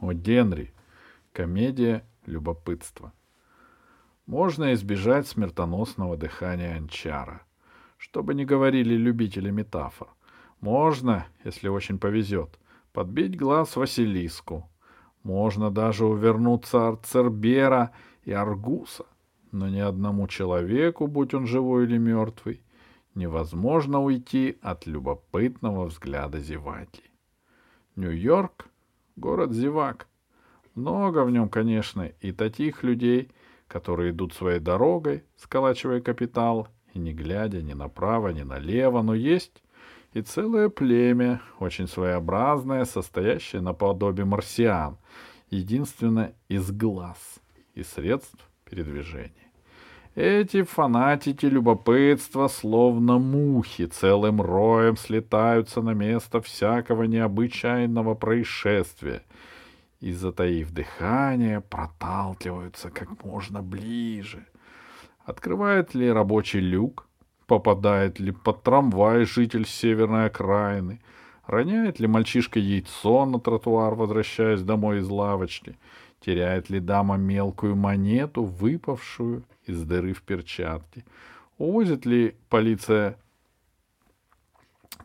О Генри. Комедия любопытства. Можно избежать смертоносного дыхания анчара. Что бы ни говорили любители метафор. Можно, если очень повезет, подбить глаз Василиску. Можно даже увернуться от Цербера и Аргуса. Но ни одному человеку, будь он живой или мертвый, невозможно уйти от любопытного взгляда зеваки. Нью-Йорк — город зевак. Много в нем, конечно, и таких людей, которые идут своей дорогой, сколачивая капитал, и не глядя ни направо, ни налево, но есть и целое племя, очень своеобразное, состоящее наподобие марсиан, единственно из глаз и средств передвижения. Эти фанатики любопытства, словно мухи, целым роем слетаются на место всякого необычайного происшествия и, затаив дыхание, проталкиваются как можно ближе. Открывает ли рабочий люк, попадает ли под трамвай житель северной окраины, роняет ли мальчишка яйцо на тротуар, возвращаясь домой из лавочки — теряет ли дама мелкую монету, выпавшую из дыры в перчатке, увозит ли полиция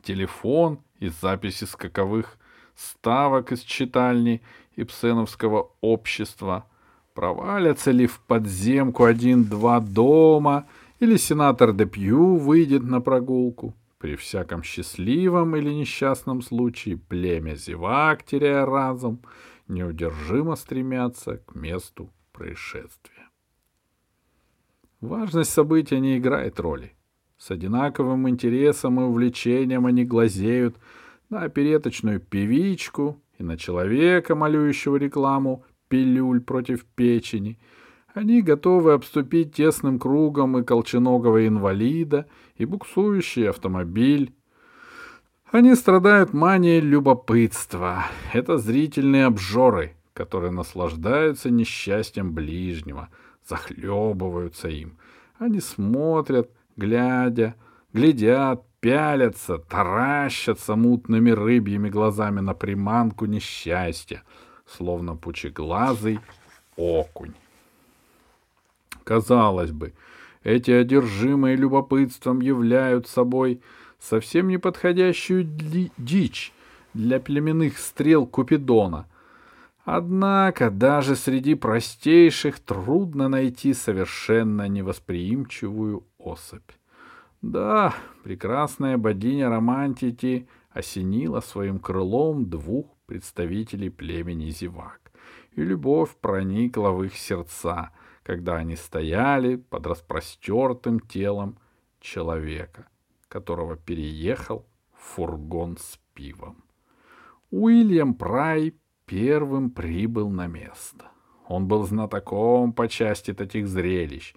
телефон и записи скаковых ставок из читальни Ипсеновского общества, провалятся ли в подземку один-два дома, или сенатор Депью выйдет на прогулку. При всяком счастливом или несчастном случае племя зевак, теряя разум, неудержимо стремятся к месту происшествия. Важность события не играет роли. С одинаковым интересом и увлечением они глазеют на опереточную певичку и на человека, молюющего рекламу пилюль против печени. Они готовы обступить тесным кругом и колченогого инвалида, и буксующий автомобиль, они страдают манией любопытства. Это зрительные обжоры, которые наслаждаются несчастьем ближнего, захлебываются им. Они смотрят, глядя, глядят, пялятся, таращатся мутными рыбьими глазами на приманку несчастья, словно пучеглазый окунь. Казалось бы, эти одержимые любопытством являют собой совсем неподходящую дичь для племенных стрел Купидона. Однако даже среди простейших трудно найти совершенно невосприимчивую особь. Да, прекрасная богиня романтики осенила своим крылом двух представителей племени зевак, и любовь проникла в их сердца, когда они стояли под распростертым телом человека которого переехал фургон с пивом. Уильям Прай первым прибыл на место. Он был знатоком по части таких зрелищ.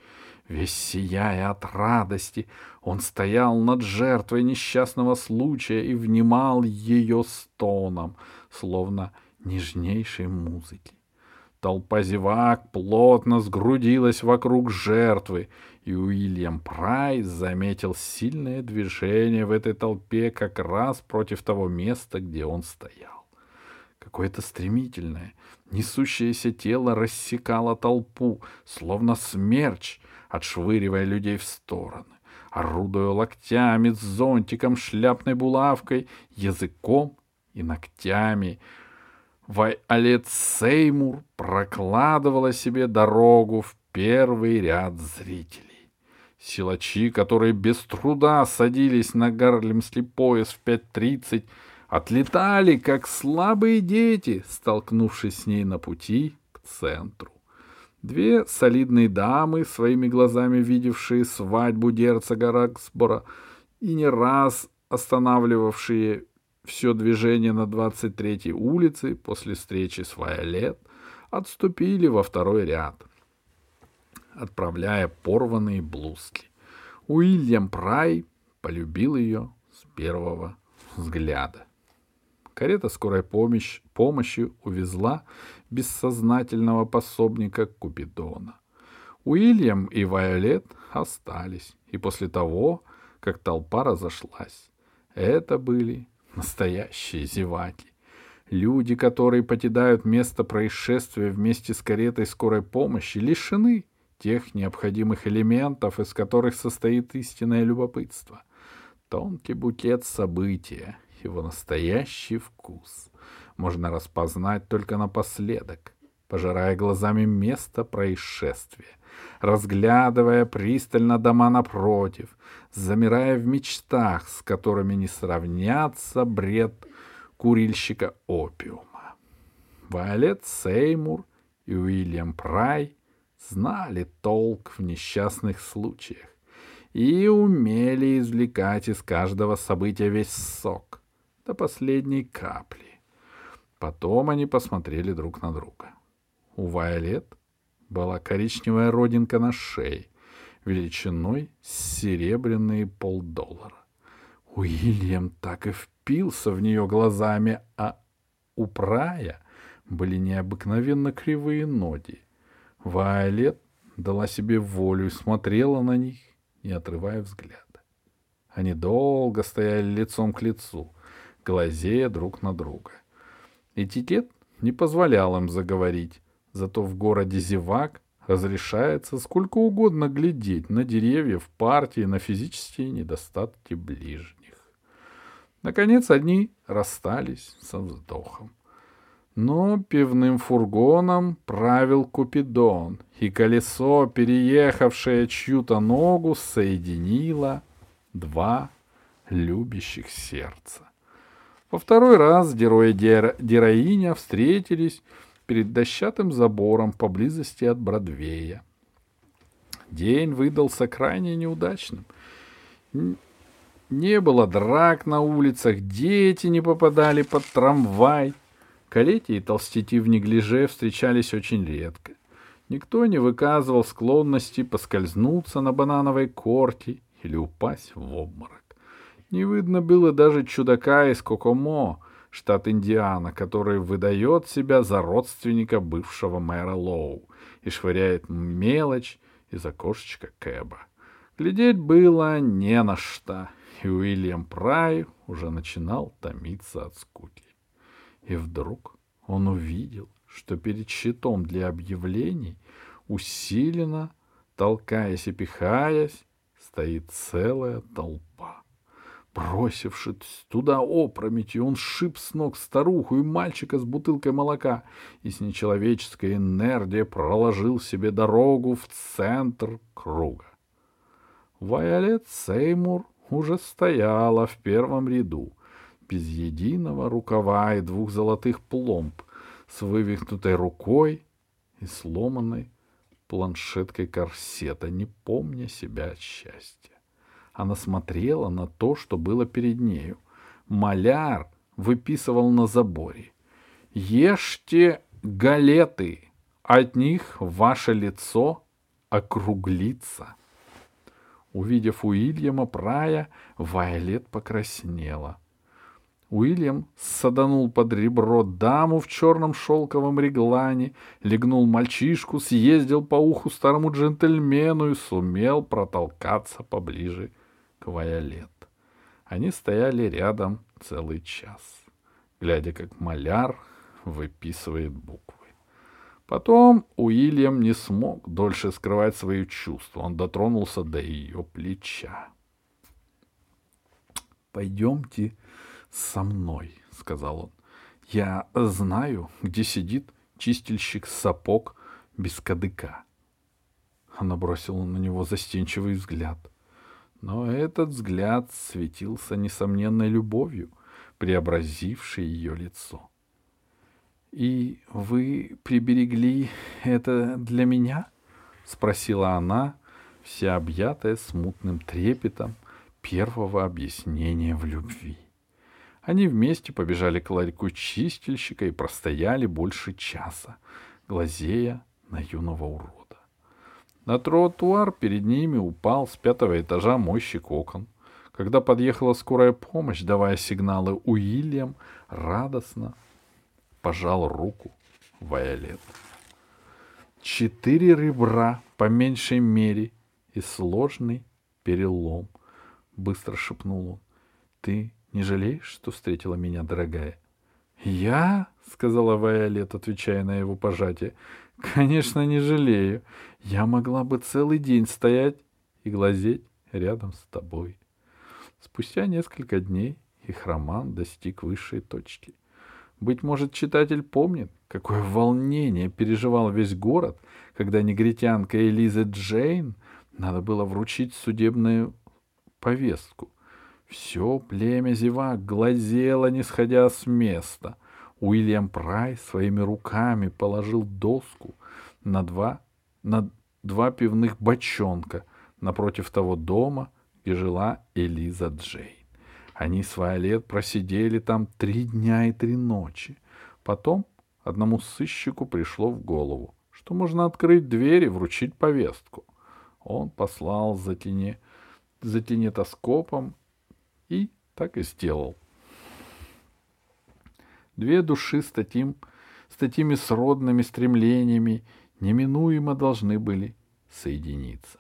Весь сияя от радости, он стоял над жертвой несчастного случая и внимал ее стонам, словно нежнейшей музыки. Толпа зевак плотно сгрудилась вокруг жертвы, и Уильям Прайс заметил сильное движение в этой толпе как раз против того места, где он стоял. Какое-то стремительное, несущееся тело рассекало толпу, словно смерч, отшвыривая людей в стороны, орудуя локтями, зонтиком, шляпной булавкой, языком и ногтями. Вайолет Сеймур прокладывала себе дорогу в первый ряд зрителей. Силачи, которые без труда садились на гарлемский пояс в 5.30, отлетали, как слабые дети, столкнувшись с ней на пути к центру. Две солидные дамы, своими глазами видевшие свадьбу герцога Роксбора и не раз останавливавшие все движение на 23-й улице после встречи с Вайолет, отступили во второй ряд — отправляя порванные блузки. Уильям Прай полюбил ее с первого взгляда. Карета скорой помощи, помощи увезла бессознательного пособника Купидона. Уильям и Вайолет остались, и после того, как толпа разошлась, это были настоящие зеваки. Люди, которые покидают место происшествия вместе с каретой скорой помощи, лишены тех необходимых элементов, из которых состоит истинное любопытство. Тонкий букет события, его настоящий вкус можно распознать только напоследок, пожирая глазами место происшествия, разглядывая пристально дома напротив, замирая в мечтах, с которыми не сравнятся бред курильщика опиума. Виолет Сеймур и Уильям Прай знали толк в несчастных случаях и умели извлекать из каждого события весь сок до последней капли. Потом они посмотрели друг на друга. У Вайолет была коричневая родинка на шее, величиной серебряные полдоллара. Уильям так и впился в нее глазами, а у Прая были необыкновенно кривые ноги. Вайолет дала себе волю и смотрела на них, не отрывая взгляда. Они долго стояли лицом к лицу, глазея друг на друга. Этикет не позволял им заговорить, зато в городе Зевак разрешается сколько угодно глядеть на деревья в партии, на физические недостатки ближних. Наконец они расстались со вздохом. Но пивным фургоном правил Купидон, и колесо, переехавшее чью-то ногу, соединило два любящих сердца. Во второй раз герой и героиня встретились перед дощатым забором поблизости от Бродвея. День выдался крайне неудачным. Не было драк на улицах, дети не попадали под трамвай. Калети и толстяки в неглиже встречались очень редко. Никто не выказывал склонности поскользнуться на банановой корте или упасть в обморок. Не видно было даже чудака из Кокомо, штат Индиана, который выдает себя за родственника бывшего мэра Лоу и швыряет мелочь из окошечка Кэба. Глядеть было не на что, и Уильям Прай уже начинал томиться от скуки. И вдруг он увидел, что перед щитом для объявлений усиленно, толкаясь и пихаясь, стоит целая толпа. Бросившись туда опрометью, он шип с ног старуху и мальчика с бутылкой молока и с нечеловеческой энергией проложил себе дорогу в центр круга. Вайолет Сеймур уже стояла в первом ряду, без единого рукава и двух золотых пломб, с вывихнутой рукой и сломанной планшеткой корсета, не помня себя от счастья. Она смотрела на то, что было перед нею. Маляр выписывал на заборе. «Ешьте галеты, от них ваше лицо округлится». Увидев Уильяма Прая, Вайолет покраснела. Уильям саданул под ребро даму в черном шелковом реглане, легнул мальчишку, съездил по уху старому джентльмену и сумел протолкаться поближе Вайолет. Они стояли рядом целый час, глядя, как маляр выписывает буквы. Потом Уильям не смог дольше скрывать свои чувства. Он дотронулся до ее плеча. «Пойдемте со мной», — сказал он. «Я знаю, где сидит чистильщик сапог без кадыка». Она бросила на него застенчивый взгляд — но этот взгляд светился несомненной любовью, преобразившей ее лицо. «И вы приберегли это для меня?» — спросила она, вся объятая смутным трепетом первого объяснения в любви. Они вместе побежали к ларьку чистильщика и простояли больше часа, глазея на юного урода. На тротуар перед ними упал с пятого этажа мойщик окон. Когда подъехала скорая помощь, давая сигналы, Уильям радостно пожал руку Вайолет. Четыре ребра, по меньшей мере, и сложный перелом. Быстро шепнул он. Ты не жалеешь, что встретила меня, дорогая? «Я?» — сказала Вайолет, отвечая на его пожатие. «Конечно, не жалею. Я могла бы целый день стоять и глазеть рядом с тобой». Спустя несколько дней их роман достиг высшей точки. Быть может, читатель помнит, какое волнение переживал весь город, когда негритянка Элиза Джейн надо было вручить судебную повестку. Все племя зевак глазело, не сходя с места. Уильям Прайс своими руками положил доску на два, на два пивных бочонка напротив того дома, где жила Элиза Джейн. Они с Вайолет просидели там три дня и три ночи. Потом одному сыщику пришло в голову, что можно открыть дверь и вручить повестку. Он послал за тенетоскопом и так и сделал. Две души с, таким, с такими сродными стремлениями неминуемо должны были соединиться.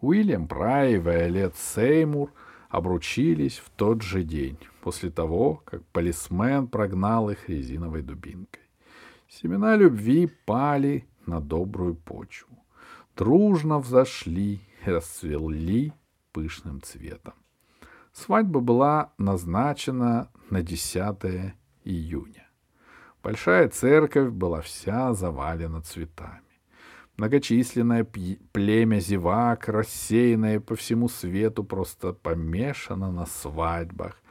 Уильям Прай и Вайолет Сеймур обручились в тот же день, после того, как полисмен прогнал их резиновой дубинкой. Семена любви пали на добрую почву, дружно взошли и расцвели пышным цветом. Свадьба была назначена на 10 июня. Большая церковь была вся завалена цветами. Многочисленное племя зевак, рассеянное по всему свету, просто помешано на свадьбах.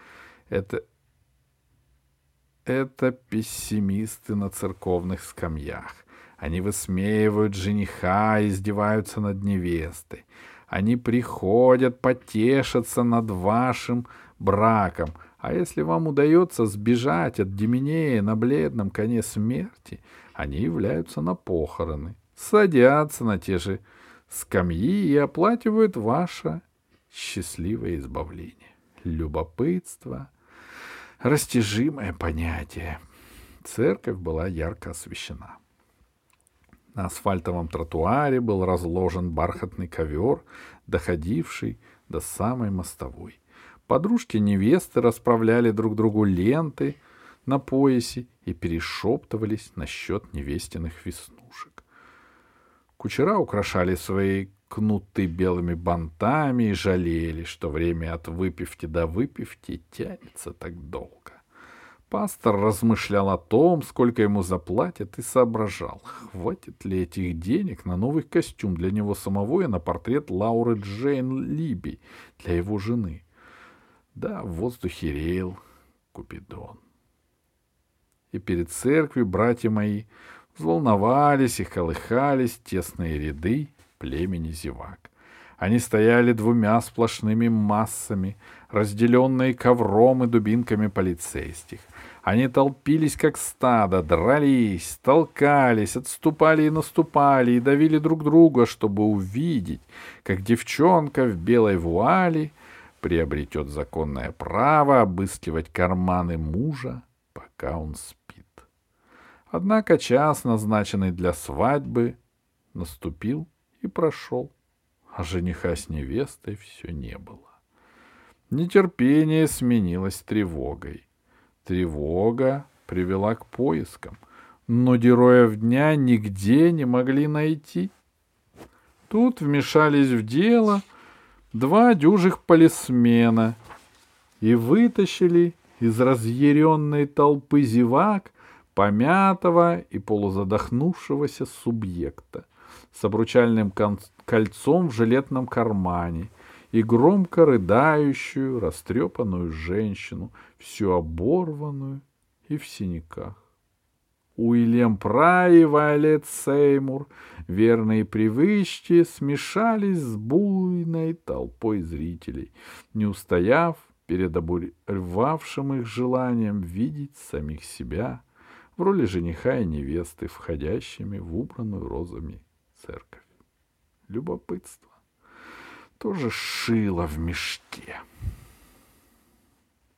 Это, это пессимисты на церковных скамьях. Они высмеивают жениха, издеваются над невестой. Они приходят потешиться над вашим браком. А если вам удается сбежать от Деминея на бледном коне смерти, они являются на похороны садятся на те же скамьи и оплачивают ваше счастливое избавление. Любопытство — растяжимое понятие. Церковь была ярко освещена. На асфальтовом тротуаре был разложен бархатный ковер, доходивший до самой мостовой. Подружки невесты расправляли друг другу ленты на поясе и перешептывались насчет невестиных веснушек. Кучера украшали свои кнуты белыми бантами и жалели, что время от выпивки до выпивки тянется так долго. Пастор размышлял о том, сколько ему заплатят, и соображал, хватит ли этих денег на новый костюм для него самого и на портрет Лауры Джейн Либи для его жены. Да, в воздухе реял Купидон. И перед церковью, братья мои, Взволновались и колыхались тесные ряды племени зевак. Они стояли двумя сплошными массами, разделенные ковром и дубинками полицейских. Они толпились, как стадо, дрались, толкались, отступали и наступали, и давили друг друга, чтобы увидеть, как девчонка в белой вуале приобретет законное право обыскивать карманы мужа, пока он спит. Однако час, назначенный для свадьбы, наступил и прошел, а жениха с невестой все не было. Нетерпение сменилось тревогой. Тревога привела к поискам, но героев дня нигде не могли найти. Тут вмешались в дело два дюжих полисмена и вытащили из разъяренной толпы зевак помятого и полузадохнувшегося субъекта с обручальным кольцом в жилетном кармане и громко рыдающую, растрепанную женщину, всю оборванную и в синяках. Уильям Прай и Вайолет Сеймур, верные привычки, смешались с буйной толпой зрителей, не устояв перед обуревавшим их желанием видеть самих себя в роли жениха и невесты, входящими в убранную розами церковь. Любопытство тоже шило в мешке.